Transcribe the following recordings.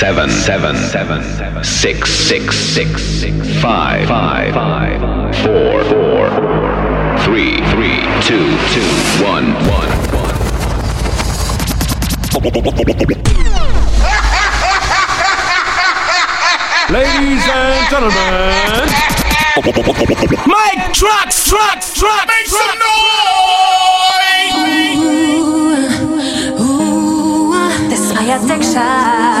Eight, seven, seven, seven, six, six, six, six, five, five, five, four, four, three, three, two, two, one, one, one. Ladies and gentlemen, Mike Trax, Trax, Trax! Make some noise! This is my addiction. Come on, everybody, dance, yeah. This is my addiction.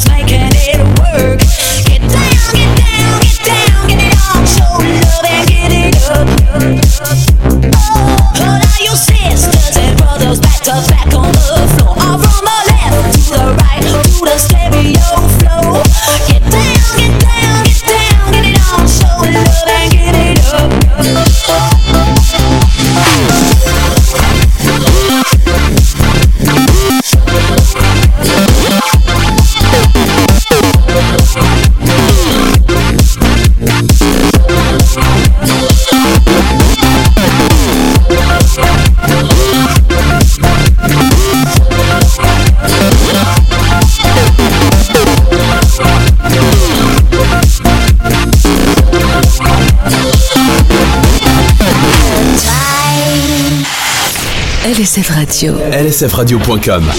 was making Radio. lsfradio.com.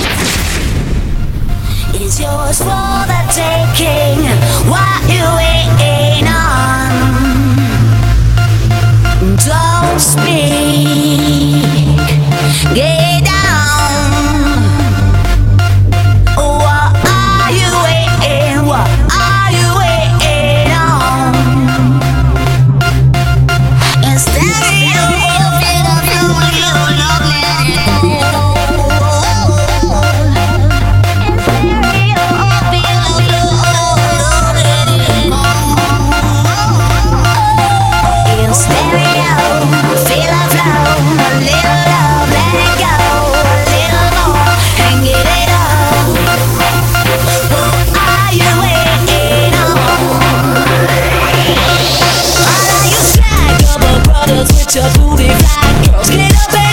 Girls get up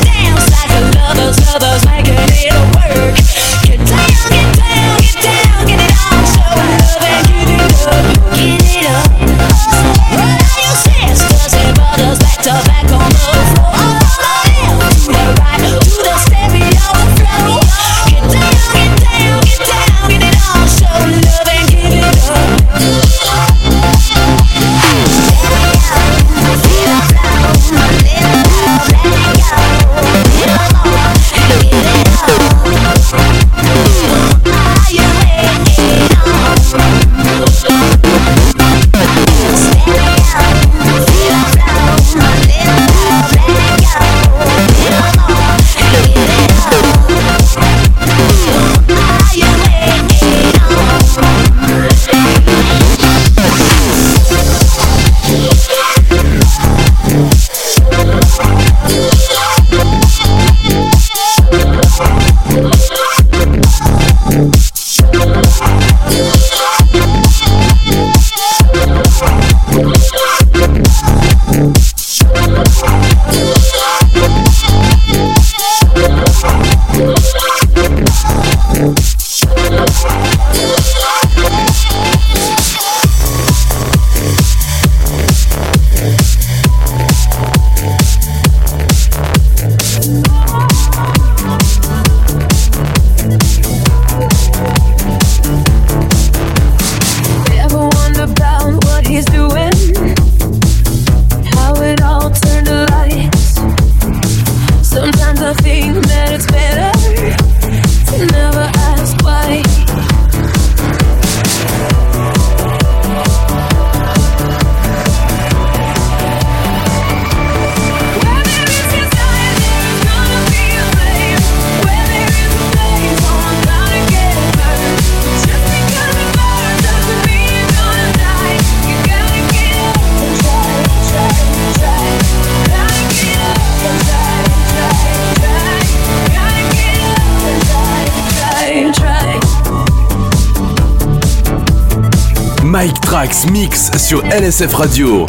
Trax Mix sur LSF Radio.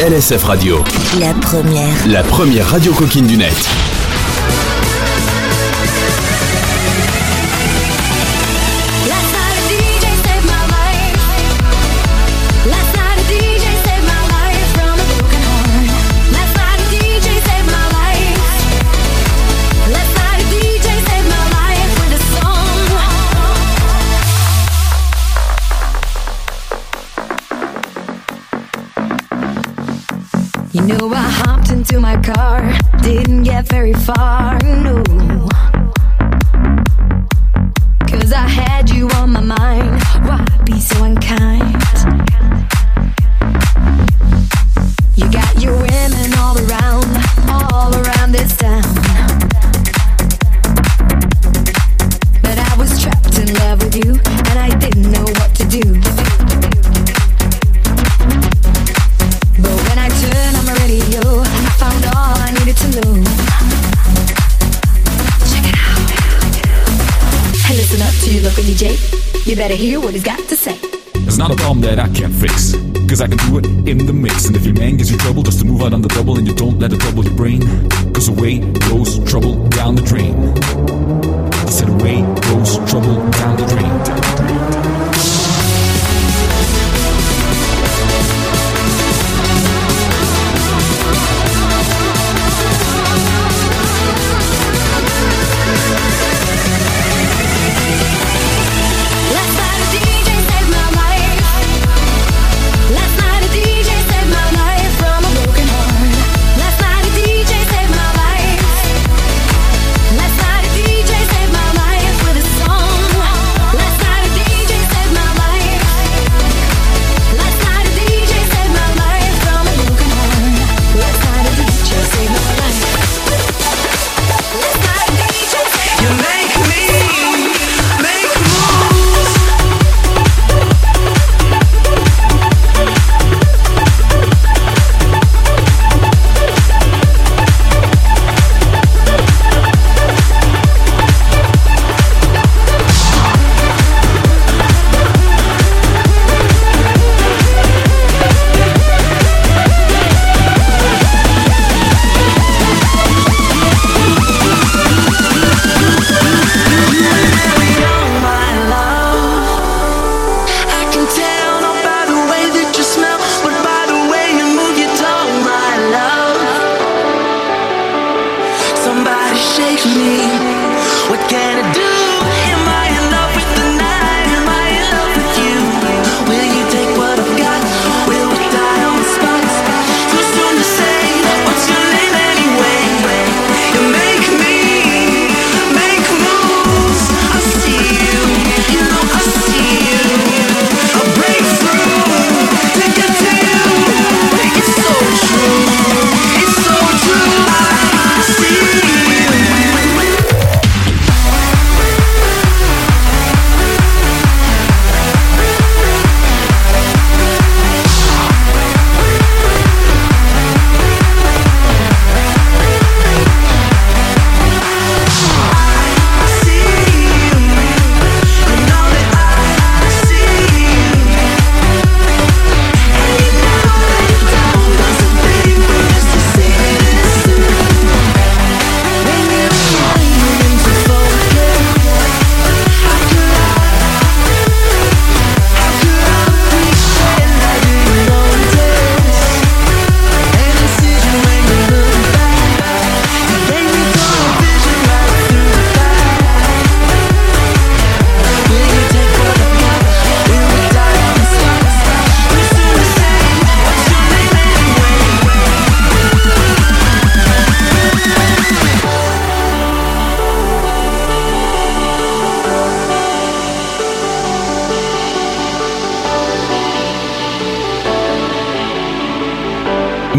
LSF Radio. La première. La première radio coquine du net. car. Didn't get very far, no. You better hear what he's got to say. It's not a problem that I can't fix, cause I can do it in the mix. And if your man gives you trouble just to move out on the double and you don't let it trouble your brain, cause away goes trouble down the drain. I said away goes trouble down the drain.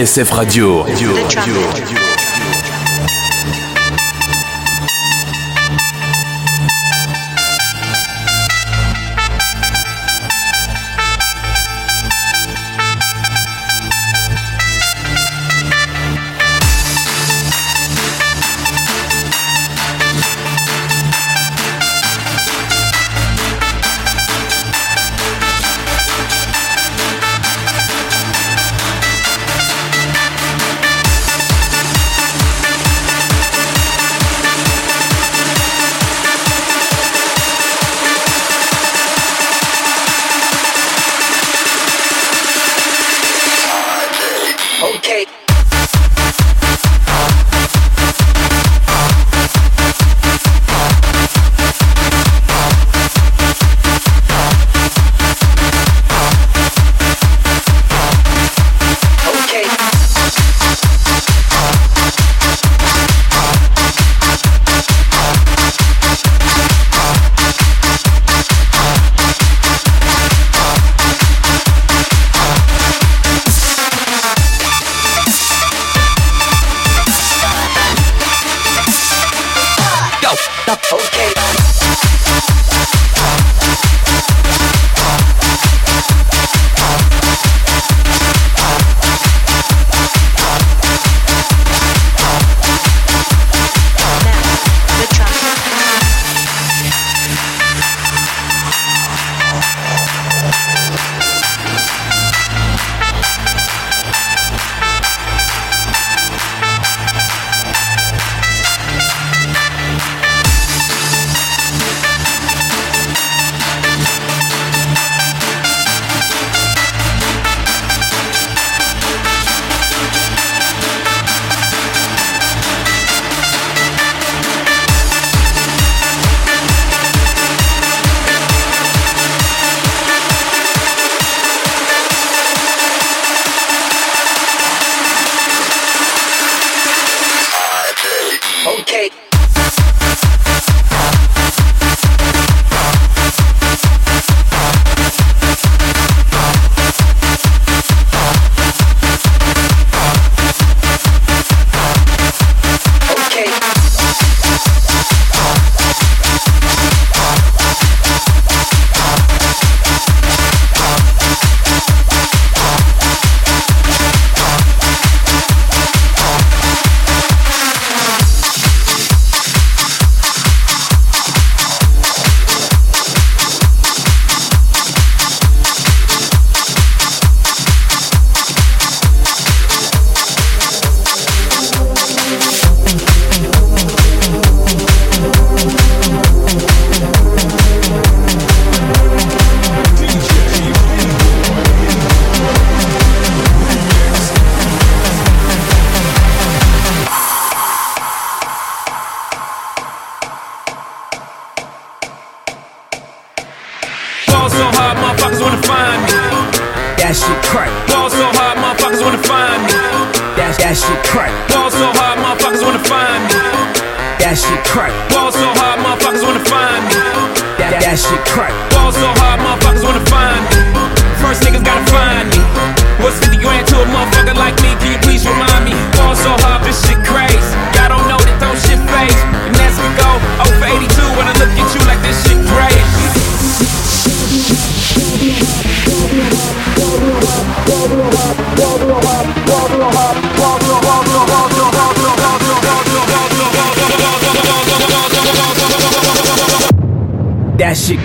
LSF Radio. muscle.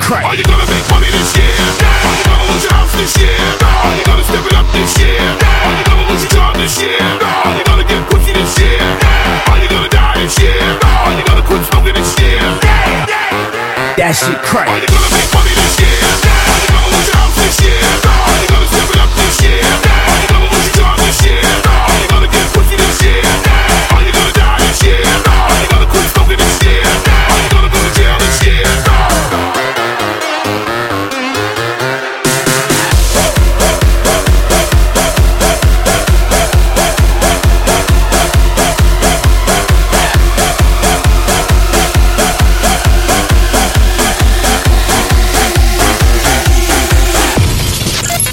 crack. Are you gonna make money this year? Are you gonna lose your house this year? Are you gonna step it up this year? Are you gonna lose your job this year? Are you gonna get pussy this year? Are you gonna die this year? Are you gonna quit smoking this year? That shit crack.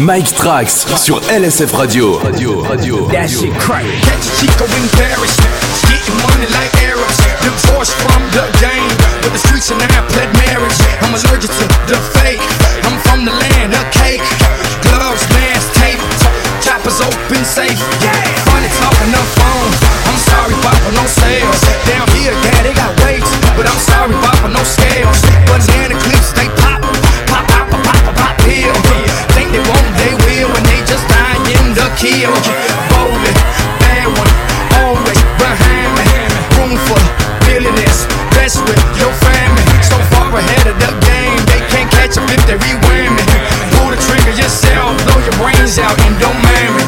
Mike Trax sur LSF Radio. Radio, radio. That shit crack. Catch a chico in Paris. Getting money like Arabs. Divorced from the game. But the streets pled marriage. I'm allergic to the fake. I'm from the land of cake. Gloves, mask, tape. Choppers open safe. Yeah. if they rewind me. Pull the trigger yourself, blow your brains out, and don't mind me.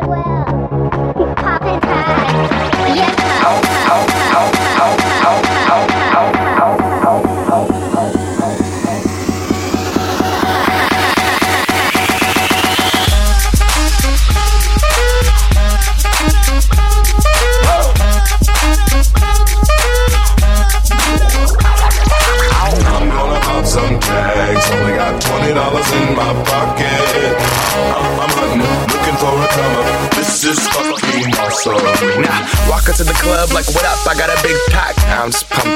well.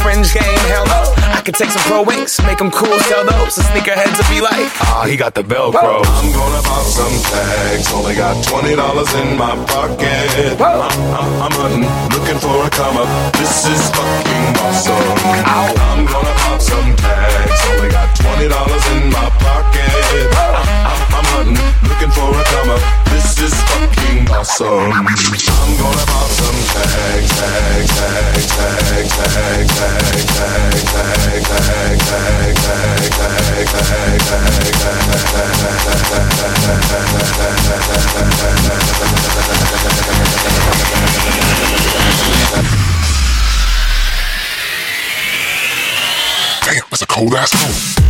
fringe game. Hell no. I could take some pro wings, make them cool, sell those. The sneakerheads will be like, ah, he got the Velcro. I'm gonna pop some tags. Only got twenty dollars in my pocket. I'm, I'm, I'm hunting, looking for a come up. This is fucking awesome. I'm gonna pop some tags. Only got twenty dollars in my pocket. I'm, I'm, I'm hunting, looking for a come up. This is fucking awesome. I'm gonna pop some tags, tags, tags, tags, whole ass home.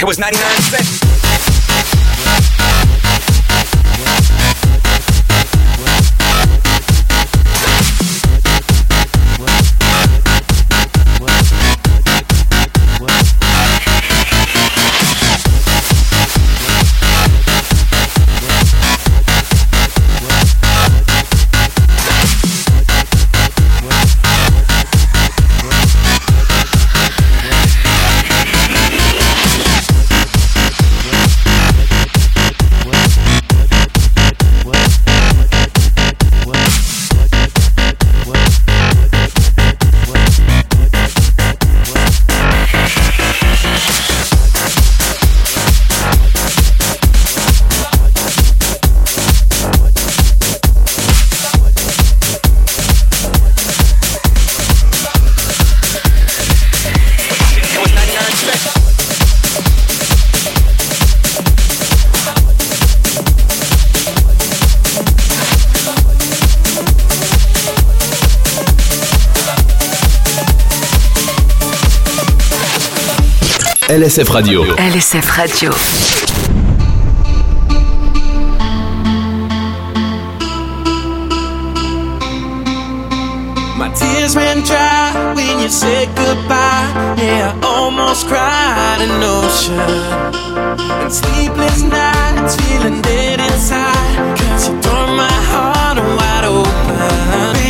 It was 99. LSF Radio. LSF Radio. My tears ran dry when you said goodbye. Yeah, I almost cried an ocean. And sleepless nights, feeling dead inside. Cause you tore my heart wide open.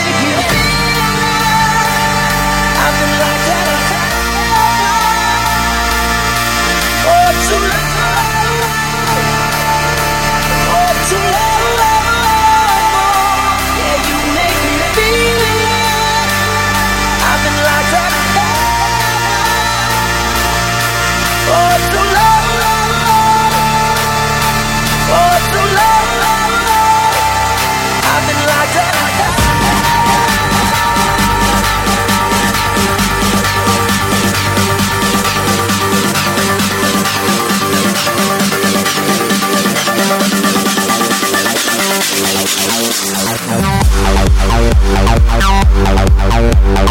Thank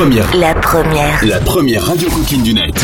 première. La première. La première radio coquine du net.